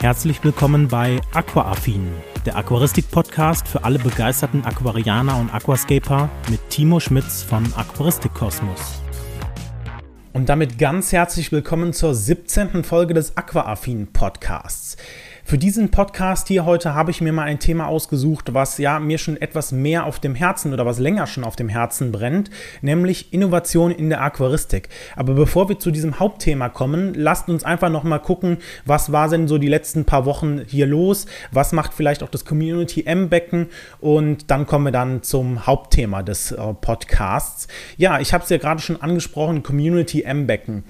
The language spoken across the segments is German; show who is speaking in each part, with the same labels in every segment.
Speaker 1: Herzlich willkommen bei Aquaaffin, der Aquaristik-Podcast für alle begeisterten Aquarianer und Aquascaper mit Timo Schmitz von Aquaristik Kosmos. Und damit ganz herzlich willkommen zur 17. Folge des Aquaaffin Podcasts. Für diesen Podcast hier heute habe ich mir mal ein Thema ausgesucht, was ja mir schon etwas mehr auf dem Herzen oder was länger schon auf dem Herzen brennt, nämlich Innovation in der Aquaristik. Aber bevor wir zu diesem Hauptthema kommen, lasst uns einfach noch mal gucken, was war denn so die letzten paar Wochen hier los? Was macht vielleicht auch das Community M-Becken? Und dann kommen wir dann zum Hauptthema des äh, Podcasts. Ja, ich habe es ja gerade schon angesprochen, Community M-Becken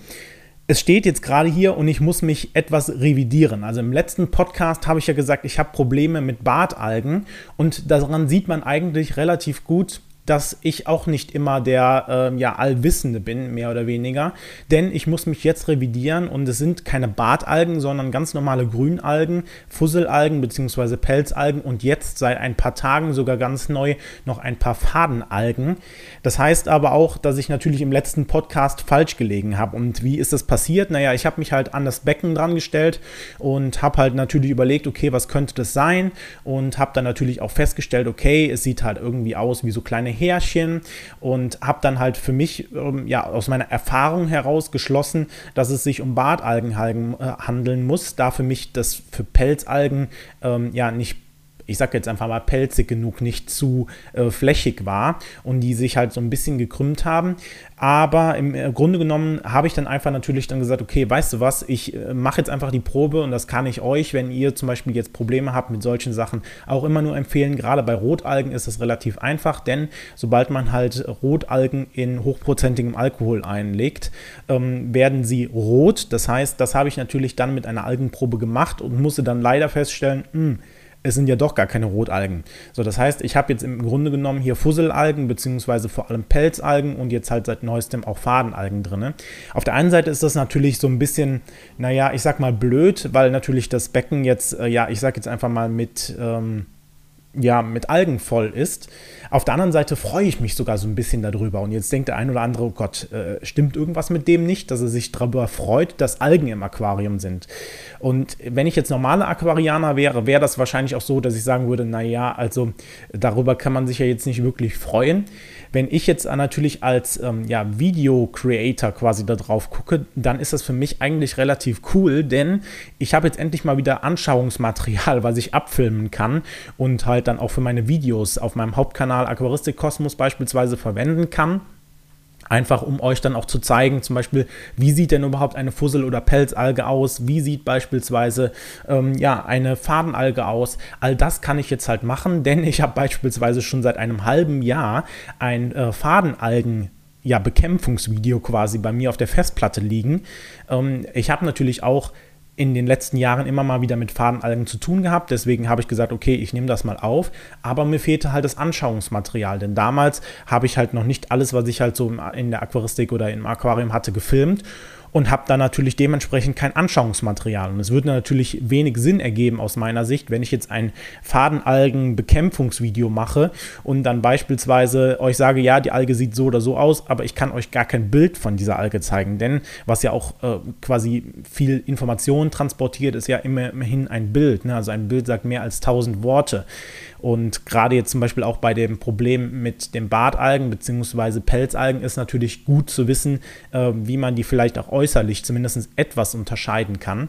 Speaker 1: es steht jetzt gerade hier und ich muss mich etwas revidieren. Also im letzten Podcast habe ich ja gesagt, ich habe Probleme mit Bartalgen und daran sieht man eigentlich relativ gut, dass ich auch nicht immer der äh, ja, Allwissende bin, mehr oder weniger. Denn ich muss mich jetzt revidieren und es sind keine Bartalgen, sondern ganz normale Grünalgen, Fusselalgen bzw. Pelzalgen und jetzt seit ein paar Tagen sogar ganz neu noch ein paar Fadenalgen. Das heißt aber auch, dass ich natürlich im letzten Podcast falsch gelegen habe. Und wie ist das passiert? Naja, ich habe mich halt an das Becken dran gestellt und habe halt natürlich überlegt, okay, was könnte das sein? Und habe dann natürlich auch festgestellt, okay, es sieht halt irgendwie aus wie so kleine Härchen und habe dann halt für mich ähm, ja aus meiner Erfahrung heraus geschlossen, dass es sich um Bartalgen äh, handeln muss, da für mich das für Pelzalgen ähm, ja nicht ich sage jetzt einfach mal, pelzig genug, nicht zu äh, flächig war und die sich halt so ein bisschen gekrümmt haben. Aber im äh, Grunde genommen habe ich dann einfach natürlich dann gesagt, okay, weißt du was, ich äh, mache jetzt einfach die Probe und das kann ich euch, wenn ihr zum Beispiel jetzt Probleme habt mit solchen Sachen, auch immer nur empfehlen. Gerade bei Rotalgen ist es relativ einfach, denn sobald man halt Rotalgen in hochprozentigem Alkohol einlegt, ähm, werden sie rot. Das heißt, das habe ich natürlich dann mit einer Algenprobe gemacht und musste dann leider feststellen, mh, hm, es sind ja doch gar keine Rotalgen. So, das heißt, ich habe jetzt im Grunde genommen hier Fusselalgen, beziehungsweise vor allem Pelzalgen und jetzt halt seit neuestem auch Fadenalgen drin. Auf der einen Seite ist das natürlich so ein bisschen, naja, ich sag mal blöd, weil natürlich das Becken jetzt, äh, ja, ich sag jetzt einfach mal mit, ähm, ja, mit Algen voll ist. Auf der anderen Seite freue ich mich sogar so ein bisschen darüber. Und jetzt denkt der ein oder andere, oh Gott, äh, stimmt irgendwas mit dem nicht, dass er sich darüber freut, dass Algen im Aquarium sind. Und wenn ich jetzt normaler Aquarianer wäre, wäre das wahrscheinlich auch so, dass ich sagen würde, naja, also darüber kann man sich ja jetzt nicht wirklich freuen. Wenn ich jetzt natürlich als ähm, ja, Video-Creator quasi da drauf gucke, dann ist das für mich eigentlich relativ cool, denn ich habe jetzt endlich mal wieder Anschauungsmaterial, was ich abfilmen kann und halt dann auch für meine Videos auf meinem Hauptkanal Aquaristik Kosmos beispielsweise verwenden kann. Einfach um euch dann auch zu zeigen, zum Beispiel, wie sieht denn überhaupt eine Fussel- oder Pelzalge aus? Wie sieht beispielsweise ähm, ja, eine Fadenalge aus? All das kann ich jetzt halt machen, denn ich habe beispielsweise schon seit einem halben Jahr ein äh, Fadenalgen ja, Bekämpfungsvideo quasi bei mir auf der Festplatte liegen. Ähm, ich habe natürlich auch in den letzten Jahren immer mal wieder mit Fadenalgen zu tun gehabt. Deswegen habe ich gesagt, okay, ich nehme das mal auf. Aber mir fehlte halt das Anschauungsmaterial. Denn damals habe ich halt noch nicht alles, was ich halt so in der Aquaristik oder im Aquarium hatte, gefilmt und habe dann natürlich dementsprechend kein Anschauungsmaterial. Und es würde natürlich wenig Sinn ergeben aus meiner Sicht, wenn ich jetzt ein Fadenalgen-Bekämpfungsvideo mache und dann beispielsweise euch sage, ja, die Alge sieht so oder so aus, aber ich kann euch gar kein Bild von dieser Alge zeigen, denn was ja auch äh, quasi viel Information transportiert, ist ja immerhin ein Bild. Ne? Also ein Bild sagt mehr als tausend Worte. Und gerade jetzt zum Beispiel auch bei dem Problem mit den Bartalgen bzw. Pelzalgen ist natürlich gut zu wissen, äh, wie man die vielleicht auch äußerlich zumindest etwas unterscheiden kann.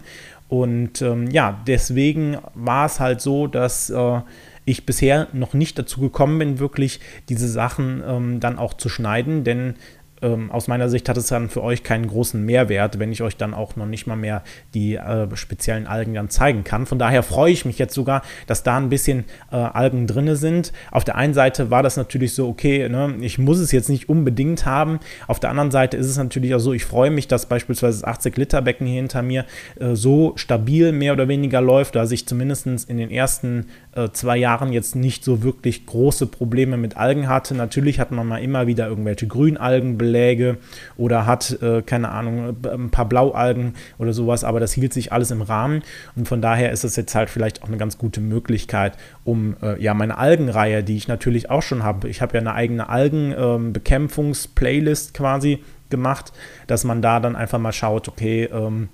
Speaker 1: Und ähm, ja, deswegen war es halt so, dass äh, ich bisher noch nicht dazu gekommen bin, wirklich diese Sachen ähm, dann auch zu schneiden, denn ähm, aus meiner Sicht hat es dann für euch keinen großen Mehrwert, wenn ich euch dann auch noch nicht mal mehr die äh, speziellen Algen dann zeigen kann. Von daher freue ich mich jetzt sogar, dass da ein bisschen äh, Algen drin sind. Auf der einen Seite war das natürlich so, okay, ne, ich muss es jetzt nicht unbedingt haben. Auf der anderen Seite ist es natürlich auch so, ich freue mich, dass beispielsweise das 80-Liter-Becken hier hinter mir äh, so stabil mehr oder weniger läuft, dass ich zumindest in den ersten äh, zwei Jahren jetzt nicht so wirklich große Probleme mit Algen hatte. Natürlich hat man mal immer wieder irgendwelche Grünalgenbeläge oder hat, äh, keine Ahnung, ein paar Blaualgen oder sowas, aber das hielt sich alles im Rahmen und von daher ist es jetzt halt vielleicht auch eine ganz gute Möglichkeit, um äh, ja meine Algenreihe, die ich natürlich auch schon habe, ich habe ja eine eigene Algenbekämpfungs-Playlist ähm, quasi gemacht, dass man da dann einfach mal schaut, okay, ähm,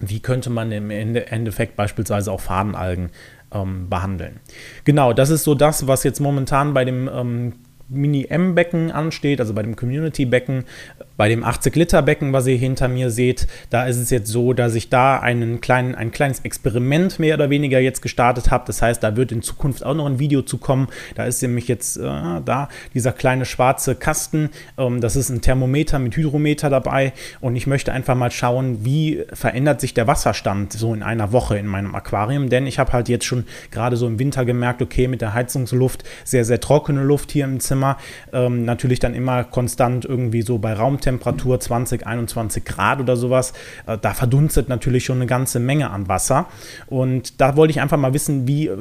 Speaker 1: wie könnte man im Endeffekt beispielsweise auch Fadenalgen ähm, behandeln. Genau, das ist so das, was jetzt momentan bei dem ähm, Mini-M-Becken ansteht, also bei dem Community-Becken, bei dem 80-Liter-Becken, was ihr hinter mir seht, da ist es jetzt so, dass ich da einen kleinen, ein kleines Experiment mehr oder weniger jetzt gestartet habe. Das heißt, da wird in Zukunft auch noch ein Video zu kommen. Da ist nämlich jetzt äh, da dieser kleine schwarze Kasten. Ähm, das ist ein Thermometer mit Hydrometer dabei. Und ich möchte einfach mal schauen, wie verändert sich der Wasserstand so in einer Woche in meinem Aquarium. Denn ich habe halt jetzt schon gerade so im Winter gemerkt, okay, mit der Heizungsluft, sehr, sehr trockene Luft hier im Zimmer. Ähm, natürlich dann immer konstant irgendwie so bei Raumtemperatur Temperatur 20, 21 Grad oder sowas, äh, da verdunstet natürlich schon eine ganze Menge an Wasser. Und da wollte ich einfach mal wissen, wie äh,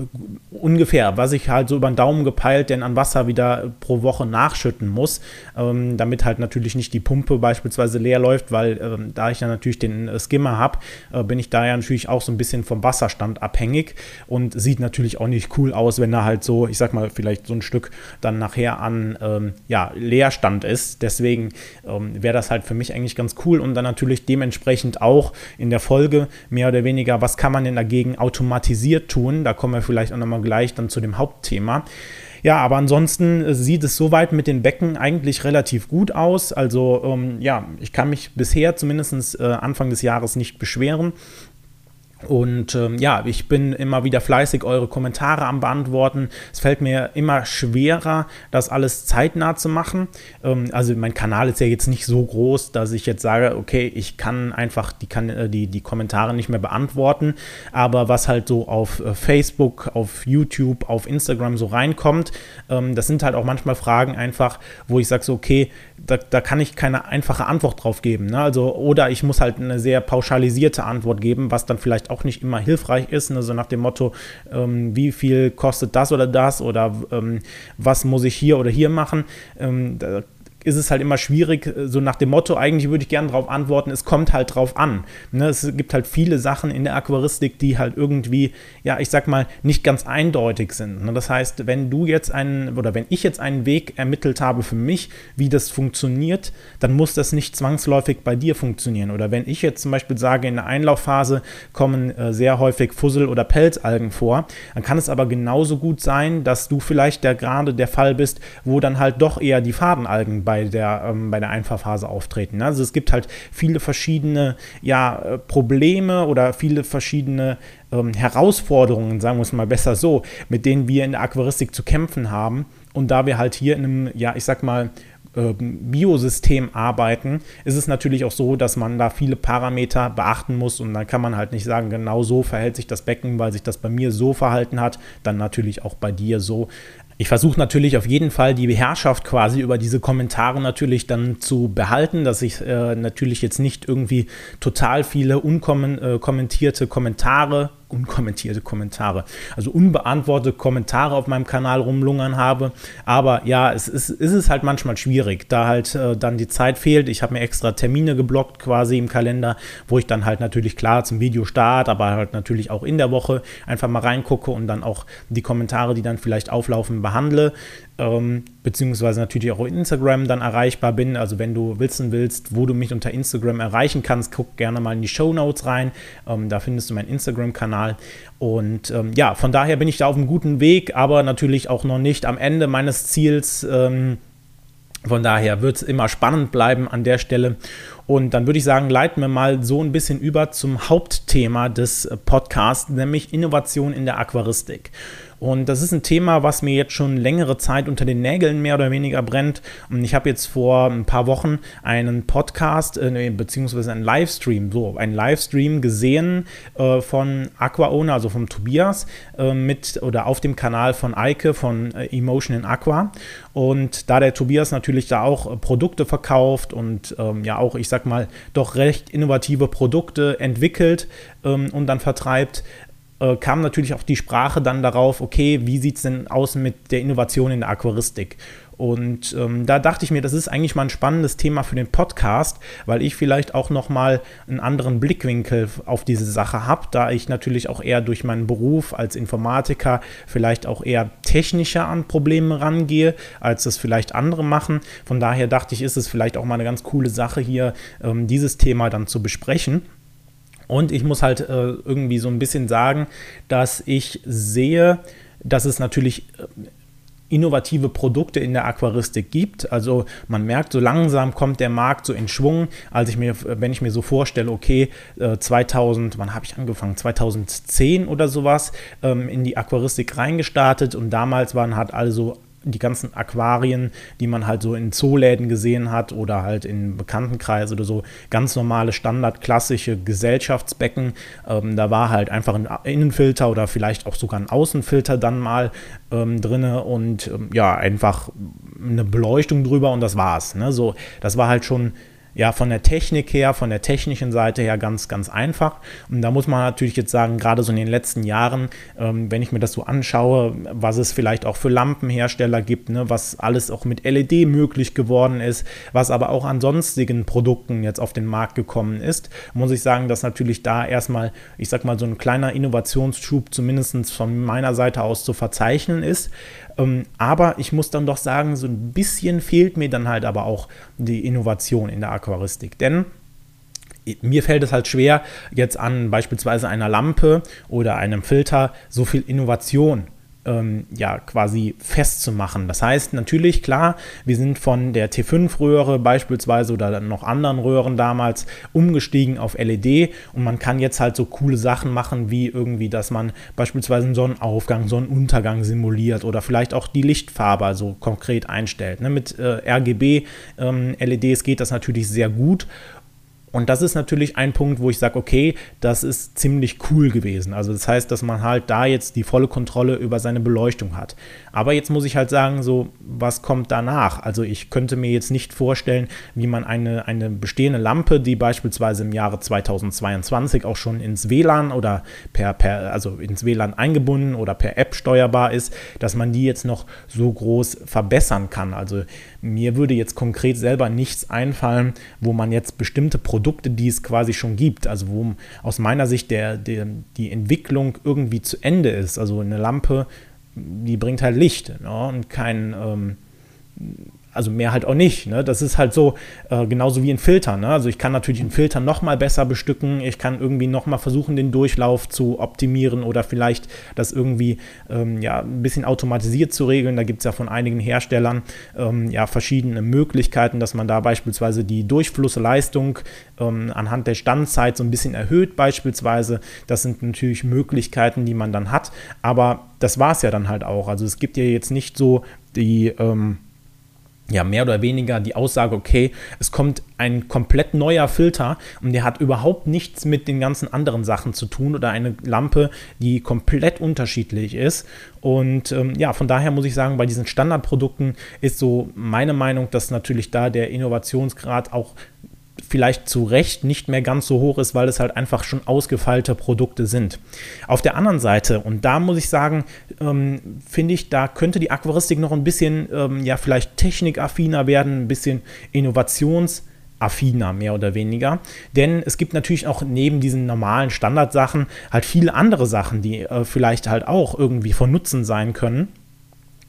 Speaker 1: ungefähr, was ich halt so über den Daumen gepeilt denn an Wasser wieder pro Woche nachschütten muss, ähm, damit halt natürlich nicht die Pumpe beispielsweise leer läuft, weil ähm, da ich ja natürlich den äh, Skimmer habe, bin ich da ja natürlich auch so ein bisschen vom Wasserstand abhängig und sieht natürlich auch nicht cool aus, wenn da halt so, ich sag mal, vielleicht so ein Stück dann nachher an ähm, ja, Leerstand ist. Deswegen ähm, wäre das halt für mich eigentlich ganz cool und dann natürlich dementsprechend auch in der Folge mehr oder weniger, was kann man denn dagegen automatisiert tun? Da kommen wir vielleicht auch nochmal gleich dann zu dem Hauptthema. Ja, aber ansonsten sieht es soweit mit den Becken eigentlich relativ gut aus. Also ähm, ja, ich kann mich bisher zumindest äh, Anfang des Jahres nicht beschweren. Und ähm, ja, ich bin immer wieder fleißig eure Kommentare am Beantworten. Es fällt mir immer schwerer, das alles zeitnah zu machen. Ähm, also mein Kanal ist ja jetzt nicht so groß, dass ich jetzt sage, okay, ich kann einfach die, kann, äh, die, die Kommentare nicht mehr beantworten. Aber was halt so auf äh, Facebook, auf YouTube, auf Instagram so reinkommt, ähm, das sind halt auch manchmal Fragen einfach, wo ich sage so, okay, da, da kann ich keine einfache Antwort drauf geben. Ne? Also, oder ich muss halt eine sehr pauschalisierte Antwort geben, was dann vielleicht auch nicht immer hilfreich ist. Ne? So nach dem Motto, ähm, wie viel kostet das oder das oder ähm, was muss ich hier oder hier machen. Ähm, da ist es halt immer schwierig, äh, so nach dem Motto, eigentlich würde ich gerne darauf antworten, es kommt halt drauf an. Ne? Es gibt halt viele Sachen in der Aquaristik, die halt irgendwie, ja, ich sag mal, nicht ganz eindeutig sind. Ne? Das heißt, wenn du jetzt einen, oder wenn ich jetzt einen Weg ermittelt habe für mich, wie das funktioniert, dann muss das nicht zwangsläufig bei dir funktionieren. Oder wenn ich jetzt zum Beispiel sage, in der Einlaufphase kommen äh, sehr häufig Fussel- oder Pelzalgen vor, dann kann es aber genauso gut sein, dass du vielleicht der gerade der Fall bist, wo dann halt doch eher die Fadenalgen bei bei der, ähm, bei der Einfahrphase auftreten. Also es gibt halt viele verschiedene ja, äh, Probleme oder viele verschiedene ähm, Herausforderungen, sagen wir es mal besser so, mit denen wir in der Aquaristik zu kämpfen haben. Und da wir halt hier in einem, ja, ich sag mal, ähm, Biosystem arbeiten, ist es natürlich auch so, dass man da viele Parameter beachten muss und dann kann man halt nicht sagen, genau so verhält sich das Becken, weil sich das bei mir so verhalten hat, dann natürlich auch bei dir so. Ich versuche natürlich auf jeden Fall die Herrschaft quasi über diese Kommentare natürlich dann zu behalten, dass ich äh, natürlich jetzt nicht irgendwie total viele unkommentierte äh, Kommentare unkommentierte Kommentare, also unbeantwortete Kommentare auf meinem Kanal rumlungern habe. Aber ja, es ist, ist es halt manchmal schwierig, da halt äh, dann die Zeit fehlt. Ich habe mir extra Termine geblockt quasi im Kalender, wo ich dann halt natürlich klar zum Videostart, aber halt natürlich auch in der Woche einfach mal reingucke und dann auch die Kommentare, die dann vielleicht auflaufen, behandle ähm, beziehungsweise natürlich auch auf Instagram dann erreichbar bin. Also wenn du wissen willst, wo du mich unter Instagram erreichen kannst, guck gerne mal in die Show Notes rein. Ähm, da findest du meinen Instagram-Kanal. Und ähm, ja, von daher bin ich da auf einem guten Weg, aber natürlich auch noch nicht am Ende meines Ziels. Ähm, von daher wird es immer spannend bleiben an der Stelle. Und dann würde ich sagen, leiten wir mal so ein bisschen über zum Hauptthema des Podcasts, nämlich Innovation in der Aquaristik. Und das ist ein Thema, was mir jetzt schon längere Zeit unter den Nägeln mehr oder weniger brennt. Und ich habe jetzt vor ein paar Wochen einen Podcast äh, beziehungsweise einen Livestream, so einen Livestream gesehen äh, von Aqua Owner, also vom Tobias, äh, mit oder auf dem Kanal von Eike von äh, Emotion in Aqua. Und da der Tobias natürlich da auch äh, Produkte verkauft und ähm, ja auch, ich sag mal, doch recht innovative Produkte entwickelt ähm, und dann vertreibt, äh, kam natürlich auch die Sprache dann darauf, okay, wie sieht es denn aus mit der Innovation in der Aquaristik? Und ähm, da dachte ich mir, das ist eigentlich mal ein spannendes Thema für den Podcast, weil ich vielleicht auch nochmal einen anderen Blickwinkel auf diese Sache habe, da ich natürlich auch eher durch meinen Beruf als Informatiker vielleicht auch eher technischer an Probleme rangehe, als das vielleicht andere machen. Von daher dachte ich, ist es vielleicht auch mal eine ganz coole Sache hier, ähm, dieses Thema dann zu besprechen. Und ich muss halt äh, irgendwie so ein bisschen sagen, dass ich sehe, dass es natürlich äh, innovative Produkte in der Aquaristik gibt. Also man merkt, so langsam kommt der Markt so in Schwung. Als ich mir, wenn ich mir so vorstelle, okay, 2000, äh, wann habe ich angefangen? 2010 oder sowas ähm, in die Aquaristik reingestartet und damals waren halt also die ganzen Aquarien, die man halt so in Zooläden gesehen hat oder halt in Bekanntenkreis oder so, ganz normale, standardklassische Gesellschaftsbecken. Ähm, da war halt einfach ein Innenfilter oder vielleicht auch sogar ein Außenfilter dann mal ähm, drin und ähm, ja, einfach eine Beleuchtung drüber und das war's. Ne? So, das war halt schon ja von der Technik her, von der technischen Seite her ganz, ganz einfach. Und da muss man natürlich jetzt sagen, gerade so in den letzten Jahren, ähm, wenn ich mir das so anschaue, was es vielleicht auch für Lampenhersteller gibt, ne, was alles auch mit LED möglich geworden ist, was aber auch an sonstigen Produkten jetzt auf den Markt gekommen ist, muss ich sagen, dass natürlich da erstmal, ich sag mal, so ein kleiner Innovationsschub zumindest von meiner Seite aus zu verzeichnen ist. Ähm, aber ich muss dann doch sagen, so ein bisschen fehlt mir dann halt aber auch die Innovation in der Aquaristik. Denn mir fällt es halt schwer, jetzt an beispielsweise einer Lampe oder einem Filter so viel Innovation ähm, ja quasi festzumachen. Das heißt natürlich, klar, wir sind von der T5-Röhre beispielsweise oder noch anderen Röhren damals umgestiegen auf LED und man kann jetzt halt so coole Sachen machen, wie irgendwie, dass man beispielsweise einen Sonnenaufgang, Sonnenuntergang simuliert oder vielleicht auch die Lichtfarbe also konkret einstellt. Ne? Mit äh, RGB ähm, LEDs geht das natürlich sehr gut und das ist natürlich ein Punkt, wo ich sage, okay, das ist ziemlich cool gewesen. Also das heißt, dass man halt da jetzt die volle Kontrolle über seine Beleuchtung hat. Aber jetzt muss ich halt sagen, so, was kommt danach? Also ich könnte mir jetzt nicht vorstellen, wie man eine, eine bestehende Lampe, die beispielsweise im Jahre 2022 auch schon ins WLAN oder per, per, also ins WLAN eingebunden oder per App steuerbar ist, dass man die jetzt noch so groß verbessern kann. Also mir würde jetzt konkret selber nichts einfallen, wo man jetzt bestimmte Produkte, die es quasi schon gibt, also wo aus meiner Sicht der, der, die Entwicklung irgendwie zu Ende ist. Also eine Lampe, die bringt halt Licht ne? und kein ähm, also mehr halt auch nicht. Ne? Das ist halt so, äh, genauso wie ein Filter. Ne? Also ich kann natürlich einen Filter nochmal besser bestücken. Ich kann irgendwie nochmal versuchen, den Durchlauf zu optimieren oder vielleicht das irgendwie ähm, ja, ein bisschen automatisiert zu regeln. Da gibt es ja von einigen Herstellern ähm, ja verschiedene Möglichkeiten, dass man da beispielsweise die Durchflussleistung ähm, anhand der Standzeit so ein bisschen erhöht beispielsweise. Das sind natürlich Möglichkeiten, die man dann hat. Aber das war es ja dann halt auch. Also es gibt ja jetzt nicht so die ähm, ja, mehr oder weniger die Aussage, okay, es kommt ein komplett neuer Filter und der hat überhaupt nichts mit den ganzen anderen Sachen zu tun oder eine Lampe, die komplett unterschiedlich ist. Und ähm, ja, von daher muss ich sagen, bei diesen Standardprodukten ist so meine Meinung, dass natürlich da der Innovationsgrad auch vielleicht zu Recht nicht mehr ganz so hoch ist, weil es halt einfach schon ausgefeilte Produkte sind. Auf der anderen Seite, und da muss ich sagen, ähm, finde ich, da könnte die Aquaristik noch ein bisschen, ähm, ja, vielleicht technikaffiner werden, ein bisschen innovationsaffiner, mehr oder weniger. Denn es gibt natürlich auch neben diesen normalen Standardsachen halt viele andere Sachen, die äh, vielleicht halt auch irgendwie von Nutzen sein können.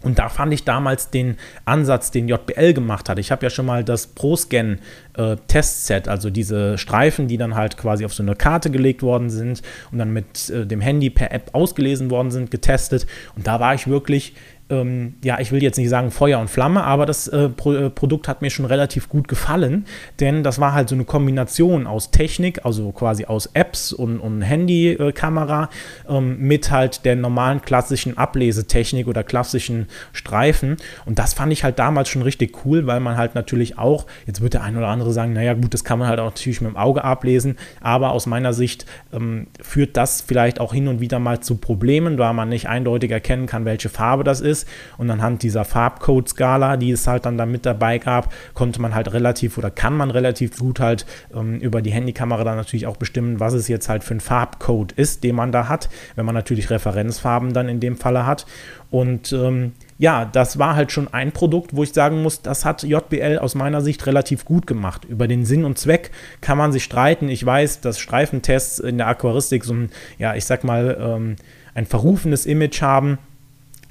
Speaker 1: Und da fand ich damals den Ansatz, den JBL gemacht hat. Ich habe ja schon mal das ProScan äh, Testset, also diese Streifen, die dann halt quasi auf so eine Karte gelegt worden sind und dann mit äh, dem Handy per App ausgelesen worden sind, getestet. Und da war ich wirklich ähm, ja, ich will jetzt nicht sagen Feuer und Flamme, aber das äh, Pro äh, Produkt hat mir schon relativ gut gefallen, denn das war halt so eine Kombination aus Technik, also quasi aus Apps und, und Handykamera ähm, mit halt der normalen klassischen Ablesetechnik oder klassischen Streifen. Und das fand ich halt damals schon richtig cool, weil man halt natürlich auch, jetzt wird der ein oder andere sagen, naja gut, das kann man halt auch natürlich mit dem Auge ablesen, aber aus meiner Sicht ähm, führt das vielleicht auch hin und wieder mal zu Problemen, da man nicht eindeutig erkennen kann, welche Farbe das ist ist. Und anhand dieser Farbcode-Skala, die es halt dann da mit dabei gab, konnte man halt relativ oder kann man relativ gut halt ähm, über die Handykamera dann natürlich auch bestimmen, was es jetzt halt für ein Farbcode ist, den man da hat, wenn man natürlich Referenzfarben dann in dem Falle hat. Und ähm, ja, das war halt schon ein Produkt, wo ich sagen muss, das hat JBL aus meiner Sicht relativ gut gemacht. Über den Sinn und Zweck kann man sich streiten. Ich weiß, dass Streifentests in der Aquaristik so ein, ja, ich sag mal, ähm, ein verrufenes Image haben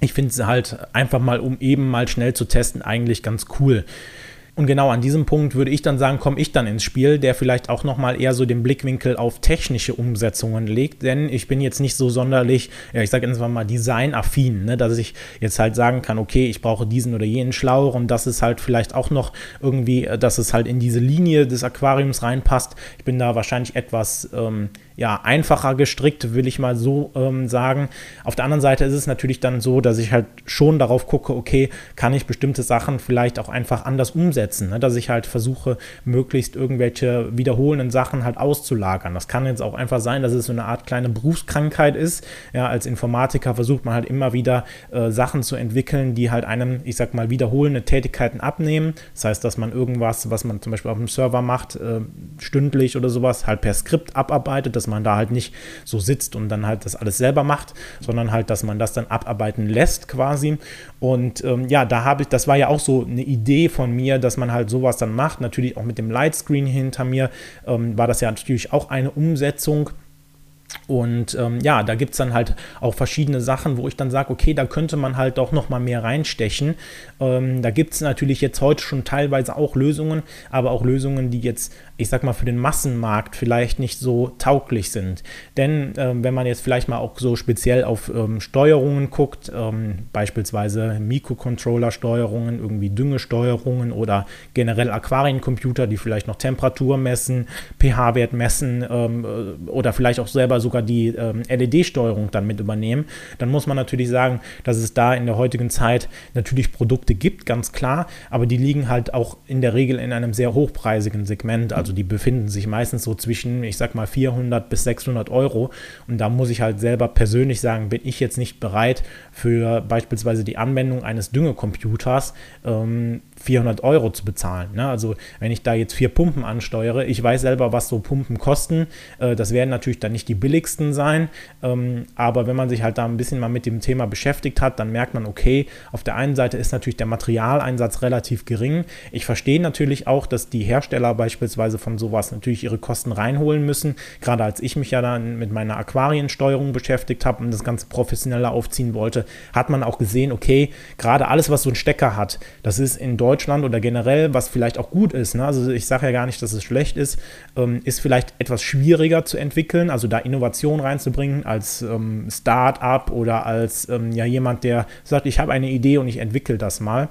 Speaker 1: ich finde es halt einfach mal, um eben mal schnell zu testen, eigentlich ganz cool. Und genau an diesem Punkt würde ich dann sagen, komme ich dann ins Spiel, der vielleicht auch nochmal eher so den Blickwinkel auf technische Umsetzungen legt, denn ich bin jetzt nicht so sonderlich, ja, ich sage jetzt mal designaffin, ne, dass ich jetzt halt sagen kann, okay, ich brauche diesen oder jenen Schlauch und das ist halt vielleicht auch noch irgendwie, äh, dass es halt in diese Linie des Aquariums reinpasst. Ich bin da wahrscheinlich etwas ähm, ja, einfacher gestrickt, will ich mal so ähm, sagen. Auf der anderen Seite ist es natürlich dann so, dass ich halt schon darauf gucke, okay, kann ich bestimmte Sachen vielleicht auch einfach anders umsetzen, ne? dass ich halt versuche, möglichst irgendwelche wiederholenden Sachen halt auszulagern. Das kann jetzt auch einfach sein, dass es so eine Art kleine Berufskrankheit ist. Ja, als Informatiker versucht man halt immer wieder äh, Sachen zu entwickeln, die halt einem, ich sag mal, wiederholende Tätigkeiten abnehmen. Das heißt, dass man irgendwas, was man zum Beispiel auf dem Server macht, äh, stündlich oder sowas, halt per Skript abarbeitet. Das man da halt nicht so sitzt und dann halt das alles selber macht, sondern halt, dass man das dann abarbeiten lässt quasi. Und ähm, ja, da habe ich, das war ja auch so eine Idee von mir, dass man halt sowas dann macht. Natürlich auch mit dem Lightscreen hinter mir ähm, war das ja natürlich auch eine Umsetzung und ähm, ja, da gibt es dann halt auch verschiedene Sachen, wo ich dann sage, okay, da könnte man halt doch noch mal mehr reinstechen. Ähm, da gibt es natürlich jetzt heute schon teilweise auch Lösungen, aber auch Lösungen, die jetzt, ich sag mal, für den Massenmarkt vielleicht nicht so tauglich sind. Denn ähm, wenn man jetzt vielleicht mal auch so speziell auf ähm, Steuerungen guckt, ähm, beispielsweise Mikrocontroller-Steuerungen, irgendwie Düngesteuerungen oder generell Aquariencomputer, die vielleicht noch Temperatur messen, pH-Wert messen ähm, äh, oder vielleicht auch selber sogar die ähm, LED-Steuerung dann mit übernehmen, dann muss man natürlich sagen, dass es da in der heutigen Zeit natürlich Produkte gibt, ganz klar, aber die liegen halt auch in der Regel in einem sehr hochpreisigen Segment. Also die befinden sich meistens so zwischen, ich sag mal, 400 bis 600 Euro. Und da muss ich halt selber persönlich sagen, bin ich jetzt nicht bereit für beispielsweise die Anwendung eines Düngecomputers ähm, 400 Euro zu bezahlen. Ne? Also wenn ich da jetzt vier Pumpen ansteuere, ich weiß selber, was so Pumpen kosten. Äh, das werden natürlich dann nicht die billigsten sein, ähm, aber wenn man sich halt da ein bisschen mal mit dem Thema beschäftigt hat, dann merkt man, okay, auf der einen Seite ist natürlich der Materialeinsatz relativ gering. Ich verstehe natürlich auch, dass die Hersteller beispielsweise von sowas natürlich ihre Kosten reinholen müssen. Gerade als ich mich ja dann mit meiner Aquariensteuerung beschäftigt habe und das Ganze professioneller aufziehen wollte, hat man auch gesehen, okay, gerade alles, was so einen Stecker hat, das ist in Deutschland Deutschland oder generell, was vielleicht auch gut ist, ne? also ich sage ja gar nicht, dass es schlecht ist, ähm, ist vielleicht etwas schwieriger zu entwickeln, also da Innovation reinzubringen als ähm, Start-up oder als ähm, ja jemand, der sagt, ich habe eine Idee und ich entwickle das mal.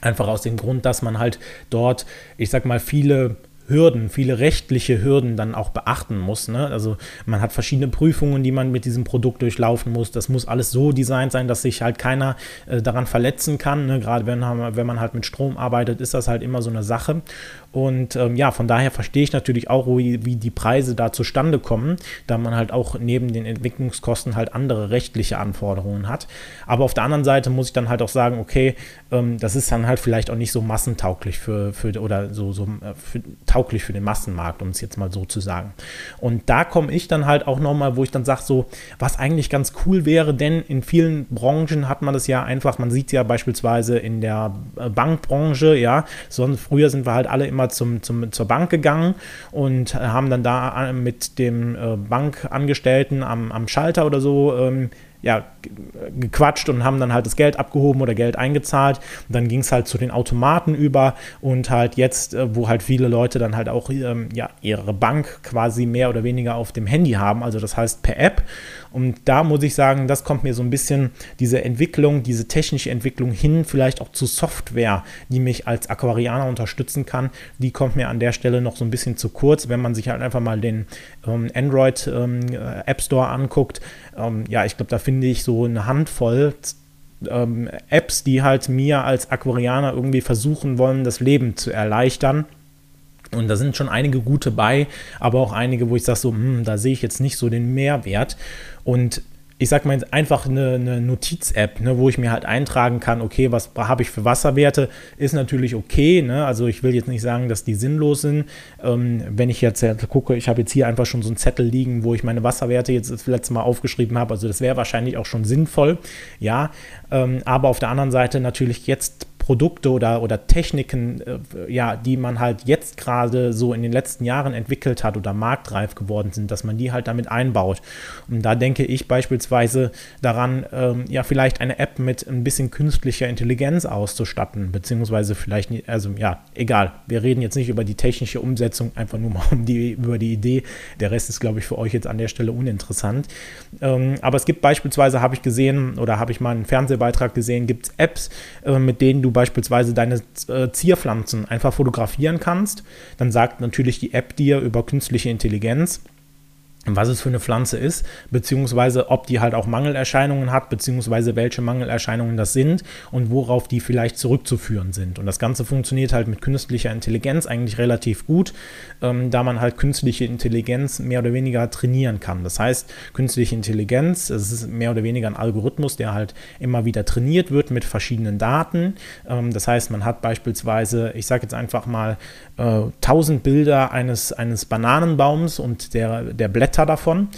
Speaker 1: Einfach aus dem Grund, dass man halt dort, ich sag mal, viele Hürden, viele rechtliche Hürden dann auch beachten muss. Ne? Also man hat verschiedene Prüfungen, die man mit diesem Produkt durchlaufen muss. Das muss alles so designt sein, dass sich halt keiner äh, daran verletzen kann. Ne? Gerade wenn, wenn man halt mit Strom arbeitet, ist das halt immer so eine Sache. Und ähm, ja, von daher verstehe ich natürlich auch, wie, wie die Preise da zustande kommen, da man halt auch neben den Entwicklungskosten halt andere rechtliche Anforderungen hat. Aber auf der anderen Seite muss ich dann halt auch sagen, okay, ähm, das ist dann halt vielleicht auch nicht so massentauglich für, für oder so, so äh, für, tauglich für den Massenmarkt, um es jetzt mal so zu sagen. Und da komme ich dann halt auch nochmal, wo ich dann sage, so, was eigentlich ganz cool wäre, denn in vielen Branchen hat man das ja einfach, man sieht ja beispielsweise in der äh, Bankbranche, ja, sonst früher sind wir halt alle immer zum, zum, zur Bank gegangen und haben dann da äh, mit dem Bankangestellten am, am Schalter oder so ähm, ja, gequatscht und haben dann halt das Geld abgehoben oder Geld eingezahlt. Und dann ging es halt zu den Automaten über und halt jetzt, äh, wo halt viele Leute dann halt auch ähm, ja, ihre Bank quasi mehr oder weniger auf dem Handy haben, also das heißt per App. Und da muss ich sagen, das kommt mir so ein bisschen diese Entwicklung, diese technische Entwicklung hin, vielleicht auch zu Software, die mich als Aquarianer unterstützen kann, die kommt mir an der Stelle noch so ein bisschen zu kurz, wenn man sich halt einfach mal den ähm, Android ähm, App Store anguckt. Ähm, ja, ich glaube, da finde ich so eine Handvoll ähm, Apps, die halt mir als Aquarianer irgendwie versuchen wollen, das Leben zu erleichtern. Und da sind schon einige gute bei, aber auch einige, wo ich sage so, hm, da sehe ich jetzt nicht so den Mehrwert. Und ich sag mal einfach eine, eine Notiz-App, ne, wo ich mir halt eintragen kann, okay, was habe ich für Wasserwerte, ist natürlich okay. Ne? Also ich will jetzt nicht sagen, dass die sinnlos sind. Ähm, wenn ich jetzt gucke, ich habe jetzt hier einfach schon so einen Zettel liegen, wo ich meine Wasserwerte jetzt das letzte Mal aufgeschrieben habe. Also das wäre wahrscheinlich auch schon sinnvoll, ja. Ähm, aber auf der anderen Seite natürlich jetzt Produkte oder, oder Techniken, äh, ja, die man halt jetzt gerade so in den letzten Jahren entwickelt hat oder marktreif geworden sind, dass man die halt damit einbaut. Und da denke ich beispielsweise daran, ähm, ja, vielleicht eine App mit ein bisschen künstlicher Intelligenz auszustatten, beziehungsweise vielleicht, also ja, egal, wir reden jetzt nicht über die technische Umsetzung, einfach nur mal um die, über die Idee. Der Rest ist, glaube ich, für euch jetzt an der Stelle uninteressant. Ähm, aber es gibt beispielsweise, habe ich gesehen, oder habe ich mal einen Fernsehbeitrag gesehen, gibt es Apps, äh, mit denen du beispielsweise deine äh, Zierpflanzen einfach fotografieren kannst. Dann sagt natürlich die App dir über künstliche Intelligenz, was es für eine Pflanze ist, beziehungsweise ob die halt auch Mangelerscheinungen hat, beziehungsweise welche Mangelerscheinungen das sind und worauf die vielleicht zurückzuführen sind. Und das Ganze funktioniert halt mit künstlicher Intelligenz eigentlich relativ gut, ähm, da man halt künstliche Intelligenz mehr oder weniger trainieren kann. Das heißt, künstliche Intelligenz, es ist mehr oder weniger ein Algorithmus, der halt immer wieder trainiert wird mit verschiedenen Daten. Ähm, das heißt, man hat beispielsweise, ich sage jetzt einfach mal, äh, 1000 Bilder eines, eines Bananenbaums und der, der Blätter Blätter davon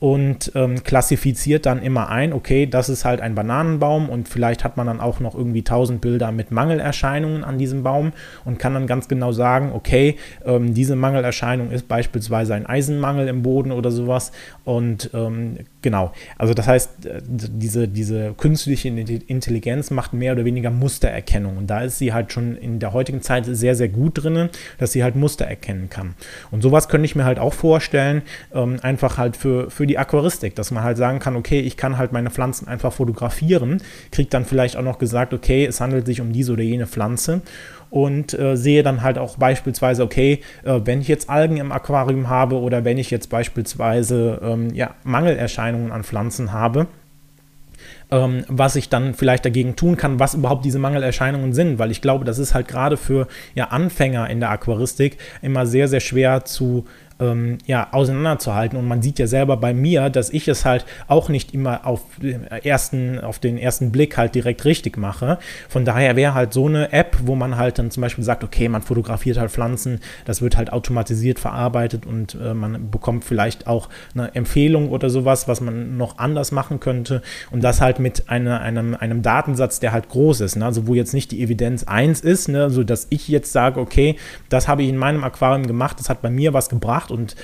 Speaker 1: und ähm, klassifiziert dann immer ein, okay, das ist halt ein Bananenbaum und vielleicht hat man dann auch noch irgendwie 1000 Bilder mit Mangelerscheinungen an diesem Baum und kann dann ganz genau sagen, okay, ähm, diese Mangelerscheinung ist beispielsweise ein Eisenmangel im Boden oder sowas und ähm, genau, also das heißt, äh, diese, diese künstliche Intelligenz macht mehr oder weniger Mustererkennung. Und da ist sie halt schon in der heutigen Zeit sehr, sehr gut drin, dass sie halt Muster erkennen kann. Und sowas könnte ich mir halt auch vorstellen, ähm, einfach halt für, für die die Aquaristik, dass man halt sagen kann, okay, ich kann halt meine Pflanzen einfach fotografieren, kriegt dann vielleicht auch noch gesagt, okay, es handelt sich um diese oder jene Pflanze und äh, sehe dann halt auch beispielsweise, okay, äh, wenn ich jetzt Algen im Aquarium habe oder wenn ich jetzt beispielsweise ähm, ja, Mangelerscheinungen an Pflanzen habe, ähm, was ich dann vielleicht dagegen tun kann, was überhaupt diese Mangelerscheinungen sind, weil ich glaube, das ist halt gerade für ja, Anfänger in der Aquaristik immer sehr, sehr schwer zu ähm, ja, auseinanderzuhalten. Und man sieht ja selber bei mir, dass ich es halt auch nicht immer auf den ersten, auf den ersten Blick halt direkt richtig mache. Von daher wäre halt so eine App, wo man halt dann zum Beispiel sagt, okay, man fotografiert halt Pflanzen, das wird halt automatisiert verarbeitet und äh, man bekommt vielleicht auch eine Empfehlung oder sowas, was man noch anders machen könnte. Und das halt mit einer, einem, einem Datensatz, der halt groß ist. Ne? Also wo jetzt nicht die Evidenz 1 ist, ne? so dass ich jetzt sage, okay, das habe ich in meinem Aquarium gemacht, das hat bei mir was gebracht macht und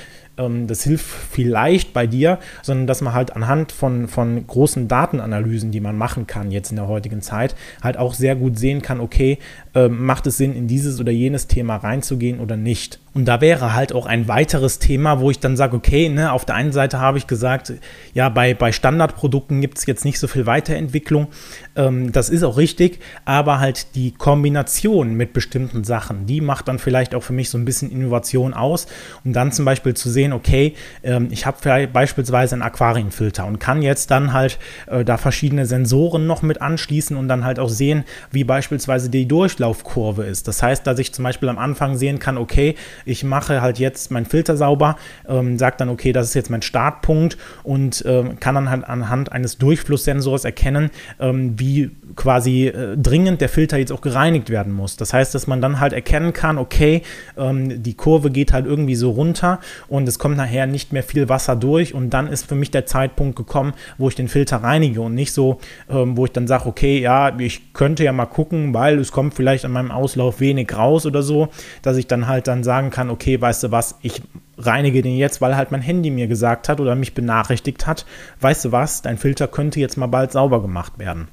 Speaker 1: das hilft vielleicht bei dir, sondern dass man halt anhand von, von großen Datenanalysen, die man machen kann jetzt in der heutigen Zeit, halt auch sehr gut sehen kann, okay, äh, macht es Sinn, in dieses oder jenes Thema reinzugehen oder nicht. Und da wäre halt auch ein weiteres Thema, wo ich dann sage, okay, ne, auf der einen Seite habe ich gesagt, ja, bei, bei Standardprodukten gibt es jetzt nicht so viel Weiterentwicklung. Ähm, das ist auch richtig, aber halt die Kombination mit bestimmten Sachen, die macht dann vielleicht auch für mich so ein bisschen Innovation aus, um dann zum Beispiel zu sehen, okay, ähm, ich habe beispielsweise einen Aquarienfilter und kann jetzt dann halt äh, da verschiedene Sensoren noch mit anschließen und dann halt auch sehen, wie beispielsweise die Durchlaufkurve ist. Das heißt, dass ich zum Beispiel am Anfang sehen kann, okay, ich mache halt jetzt meinen Filter sauber, ähm, sage dann, okay, das ist jetzt mein Startpunkt und ähm, kann dann halt anhand eines Durchflusssensors erkennen, ähm, wie quasi äh, dringend der Filter jetzt auch gereinigt werden muss. Das heißt, dass man dann halt erkennen kann, okay, ähm, die Kurve geht halt irgendwie so runter und es kommt nachher nicht mehr viel Wasser durch und dann ist für mich der Zeitpunkt gekommen, wo ich den Filter reinige und nicht so, ähm, wo ich dann sage, okay, ja, ich könnte ja mal gucken, weil es kommt vielleicht an meinem Auslauf wenig raus oder so, dass ich dann halt dann sagen kann, okay, weißt du was, ich reinige den jetzt, weil halt mein Handy mir gesagt hat oder mich benachrichtigt hat, weißt du was, dein Filter könnte jetzt mal bald sauber gemacht werden.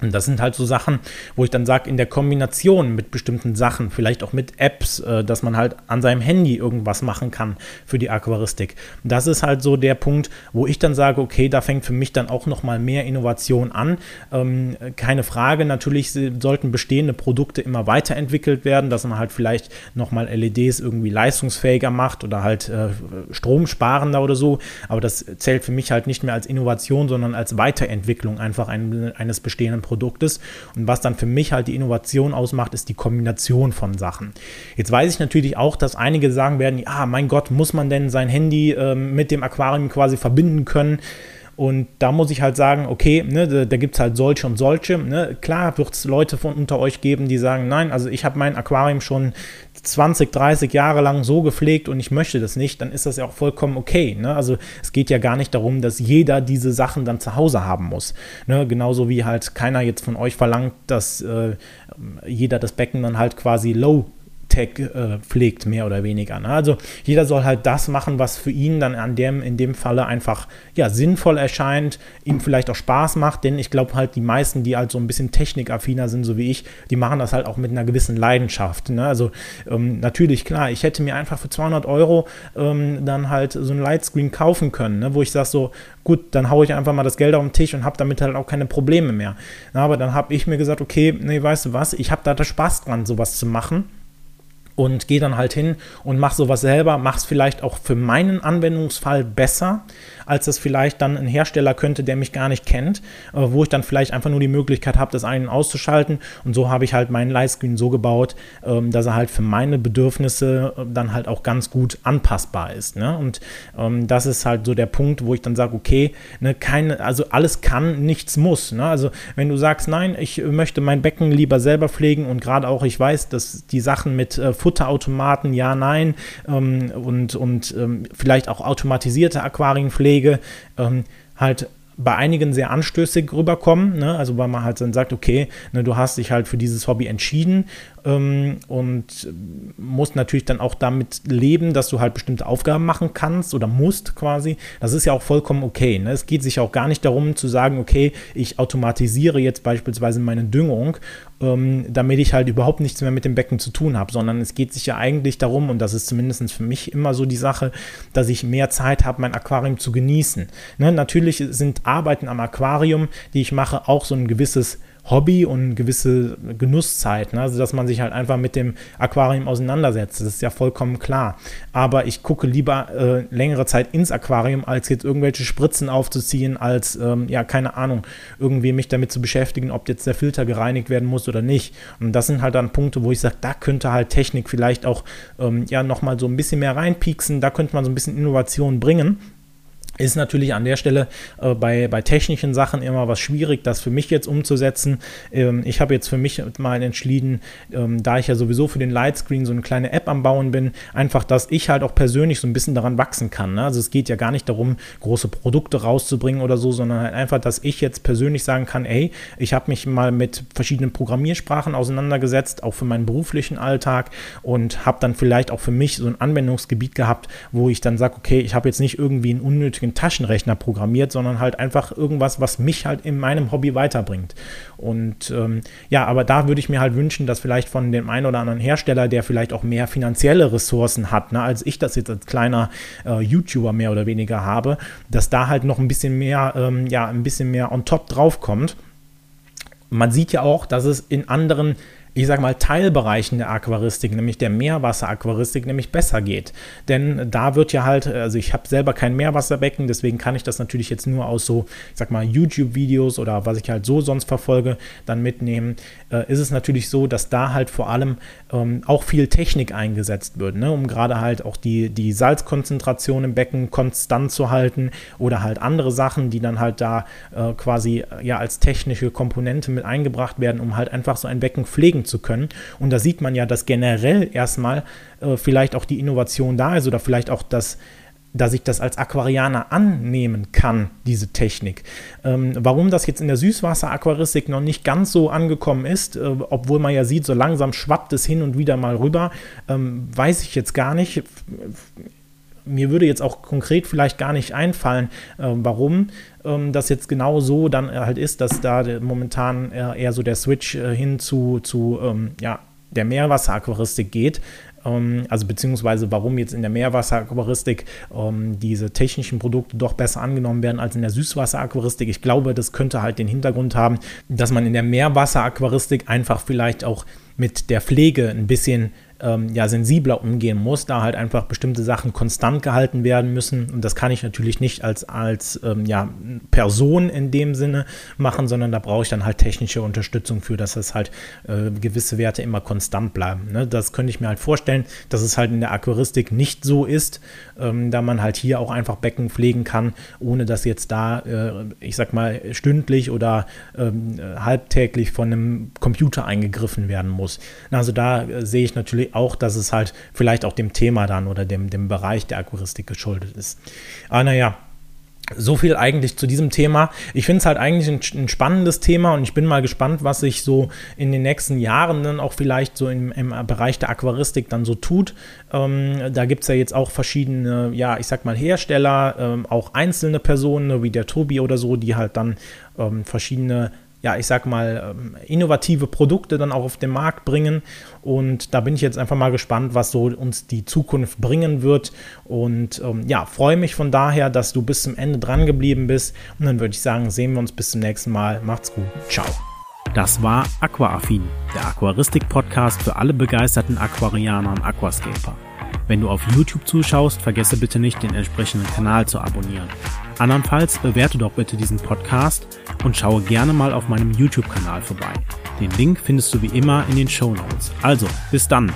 Speaker 1: Und das sind halt so Sachen, wo ich dann sage, in der Kombination mit bestimmten Sachen, vielleicht auch mit Apps, äh, dass man halt an seinem Handy irgendwas machen kann für die Aquaristik. Das ist halt so der Punkt, wo ich dann sage, okay, da fängt für mich dann auch nochmal mehr Innovation an. Ähm, keine Frage, natürlich sollten bestehende Produkte immer weiterentwickelt werden, dass man halt vielleicht nochmal LEDs irgendwie leistungsfähiger macht oder halt äh, stromsparender oder so. Aber das zählt für mich halt nicht mehr als Innovation, sondern als Weiterentwicklung einfach ein, eines bestehenden Produktes. Produktes. Und was dann für mich halt die Innovation ausmacht, ist die Kombination von Sachen. Jetzt weiß ich natürlich auch, dass einige sagen werden, ja, mein Gott, muss man denn sein Handy äh, mit dem Aquarium quasi verbinden können? Und da muss ich halt sagen, okay, ne, da, gibt es halt solche und solche. Ne. Klar wird es Leute von unter euch geben, die sagen, nein, also ich habe mein Aquarium schon 20, 30 Jahre lang so gepflegt und ich möchte das nicht, dann ist das ja auch vollkommen okay. Ne? Also es geht ja gar nicht darum, dass jeder diese Sachen dann zu Hause haben muss. Ne? Genauso wie halt keiner jetzt von euch verlangt, dass äh, jeder das Becken dann halt quasi low Tech äh, pflegt, mehr oder weniger. Ne? Also jeder soll halt das machen, was für ihn dann an dem, in dem Falle einfach ja, sinnvoll erscheint, ihm vielleicht auch Spaß macht, denn ich glaube halt, die meisten, die halt so ein bisschen technikaffiner sind, so wie ich, die machen das halt auch mit einer gewissen Leidenschaft. Ne? Also ähm, natürlich, klar, ich hätte mir einfach für 200 Euro ähm, dann halt so ein Lightscreen kaufen können, ne? wo ich sage so, gut, dann haue ich einfach mal das Geld auf den Tisch und habe damit halt auch keine Probleme mehr. Na, aber dann habe ich mir gesagt, okay, nee, weißt du was, ich habe da Spaß dran, sowas zu machen und gehe dann halt hin und mache sowas selber, mache es vielleicht auch für meinen Anwendungsfall besser, als das vielleicht dann ein Hersteller könnte, der mich gar nicht kennt, wo ich dann vielleicht einfach nur die Möglichkeit habe, das einen auszuschalten. Und so habe ich halt meinen Livescreen so gebaut, ähm, dass er halt für meine Bedürfnisse äh, dann halt auch ganz gut anpassbar ist. Ne? Und ähm, das ist halt so der Punkt, wo ich dann sage, okay, ne, keine, also alles kann, nichts muss. Ne? Also wenn du sagst, nein, ich möchte mein Becken lieber selber pflegen und gerade auch ich weiß, dass die Sachen mit äh, Futterautomaten, ja, nein, ähm, und, und vielleicht auch automatisierte Aquarienpflege, Wege ähm, halt bei einigen sehr anstößig rüberkommen. Ne? Also weil man halt dann sagt, okay, ne, du hast dich halt für dieses Hobby entschieden und musst natürlich dann auch damit leben, dass du halt bestimmte Aufgaben machen kannst oder musst quasi. Das ist ja auch vollkommen okay. Ne? Es geht sich auch gar nicht darum zu sagen, okay, ich automatisiere jetzt beispielsweise meine Düngung, ähm, damit ich halt überhaupt nichts mehr mit dem Becken zu tun habe, sondern es geht sich ja eigentlich darum, und das ist zumindest für mich immer so die Sache, dass ich mehr Zeit habe, mein Aquarium zu genießen. Ne? Natürlich sind Arbeiten am Aquarium, die ich mache, auch so ein gewisses Hobby und gewisse Genusszeit, ne? also dass man sich halt einfach mit dem Aquarium auseinandersetzt. Das ist ja vollkommen klar. Aber ich gucke lieber äh, längere Zeit ins Aquarium, als jetzt irgendwelche Spritzen aufzuziehen, als, ähm, ja, keine Ahnung, irgendwie mich damit zu beschäftigen, ob jetzt der Filter gereinigt werden muss oder nicht. Und das sind halt dann Punkte, wo ich sage, da könnte halt Technik vielleicht auch ähm, ja nochmal so ein bisschen mehr reinpieksen, da könnte man so ein bisschen Innovation bringen ist natürlich an der Stelle äh, bei, bei technischen Sachen immer was schwierig, das für mich jetzt umzusetzen. Ähm, ich habe jetzt für mich mal entschieden, ähm, da ich ja sowieso für den Lightscreen so eine kleine App am Bauen bin, einfach, dass ich halt auch persönlich so ein bisschen daran wachsen kann. Ne? Also es geht ja gar nicht darum, große Produkte rauszubringen oder so, sondern halt einfach, dass ich jetzt persönlich sagen kann, ey, ich habe mich mal mit verschiedenen Programmiersprachen auseinandergesetzt, auch für meinen beruflichen Alltag und habe dann vielleicht auch für mich so ein Anwendungsgebiet gehabt, wo ich dann sage, okay, ich habe jetzt nicht irgendwie einen unnötigen den Taschenrechner programmiert, sondern halt einfach irgendwas, was mich halt in meinem Hobby weiterbringt. Und ähm, ja, aber da würde ich mir halt wünschen, dass vielleicht von dem einen oder anderen Hersteller, der vielleicht auch mehr finanzielle Ressourcen hat, ne, als ich das jetzt als kleiner äh, YouTuber mehr oder weniger habe, dass da halt noch ein bisschen mehr, ähm, ja, ein bisschen mehr on top draufkommt. Man sieht ja auch, dass es in anderen ich sage mal, Teilbereichen der Aquaristik, nämlich der Meerwasseraquaristik, nämlich besser geht. Denn da wird ja halt, also ich habe selber kein Meerwasserbecken, deswegen kann ich das natürlich jetzt nur aus so, ich sag mal, YouTube-Videos oder was ich halt so sonst verfolge, dann mitnehmen. Äh, ist es natürlich so, dass da halt vor allem ähm, auch viel Technik eingesetzt wird, ne? um gerade halt auch die, die Salzkonzentration im Becken konstant zu halten oder halt andere Sachen, die dann halt da äh, quasi ja als technische Komponente mit eingebracht werden, um halt einfach so ein Becken pflegen bewegen zu können. Und da sieht man ja, dass generell erstmal äh, vielleicht auch die Innovation da ist oder vielleicht auch das dass ich das als Aquarianer annehmen kann, diese Technik. Ähm, warum das jetzt in der Süßwasser-Aquaristik noch nicht ganz so angekommen ist, äh, obwohl man ja sieht, so langsam schwappt es hin und wieder mal rüber, ähm, weiß ich jetzt gar nicht. Mir würde jetzt auch konkret vielleicht gar nicht einfallen, äh, warum ähm, das jetzt genau so dann halt ist, dass da momentan eher so der Switch äh, hin zu, zu ähm, ja, der Meerwasseraquaristik geht. Ähm, also beziehungsweise warum jetzt in der Meerwasseraquaristik ähm, diese technischen Produkte doch besser angenommen werden als in der Süßwasseraquaristik. Ich glaube, das könnte halt den Hintergrund haben, dass man in der Meerwasseraquaristik einfach vielleicht auch mit der Pflege ein bisschen ähm, ja sensibler umgehen muss, da halt einfach bestimmte Sachen konstant gehalten werden müssen. Und das kann ich natürlich nicht als, als ähm, ja, Person in dem Sinne machen, sondern da brauche ich dann halt technische Unterstützung für, dass es halt äh, gewisse Werte immer konstant bleiben. Ne? Das könnte ich mir halt vorstellen, dass es halt in der Aquaristik nicht so ist, ähm, da man halt hier auch einfach Becken pflegen kann, ohne dass jetzt da, äh, ich sag mal, stündlich oder ähm, halbtäglich von einem Computer eingegriffen werden muss. Also da äh, sehe ich natürlich auch, dass es halt vielleicht auch dem Thema dann oder dem, dem Bereich der Aquaristik geschuldet ist. Aber naja, so viel eigentlich zu diesem Thema. Ich finde es halt eigentlich ein, ein, spannendes Thema und ich bin mal gespannt, was sich so in den nächsten Jahren dann auch vielleicht so im, im Bereich der Aquaristik dann so tut. Ähm, da gibt es ja jetzt auch verschiedene, ja, ich sag mal Hersteller, ähm, auch einzelne Personen, wie der Tobi oder so, die halt dann ähm, verschiedene ja, ich sag mal, ähm, innovative Produkte dann auch auf den Markt bringen. Und da bin ich jetzt einfach mal gespannt, was so uns die Zukunft bringen wird. Und ähm, ja, freue mich von daher, dass du bis zum Ende dran geblieben bist. Und dann würde ich sagen, sehen wir uns bis zum nächsten Mal. Macht's gut. Ciao.
Speaker 2: Das war Aquaaffin, der Aquaristik-Podcast für alle begeisterten Aquarianer und Aquascaper. Wenn du auf YouTube zuschaust, vergesse bitte nicht, den entsprechenden Kanal zu abonnieren. Andernfalls bewerte doch bitte diesen Podcast und schaue gerne mal auf meinem YouTube-Kanal vorbei. Den Link findest du wie immer in den Show Notes. Also, bis dann!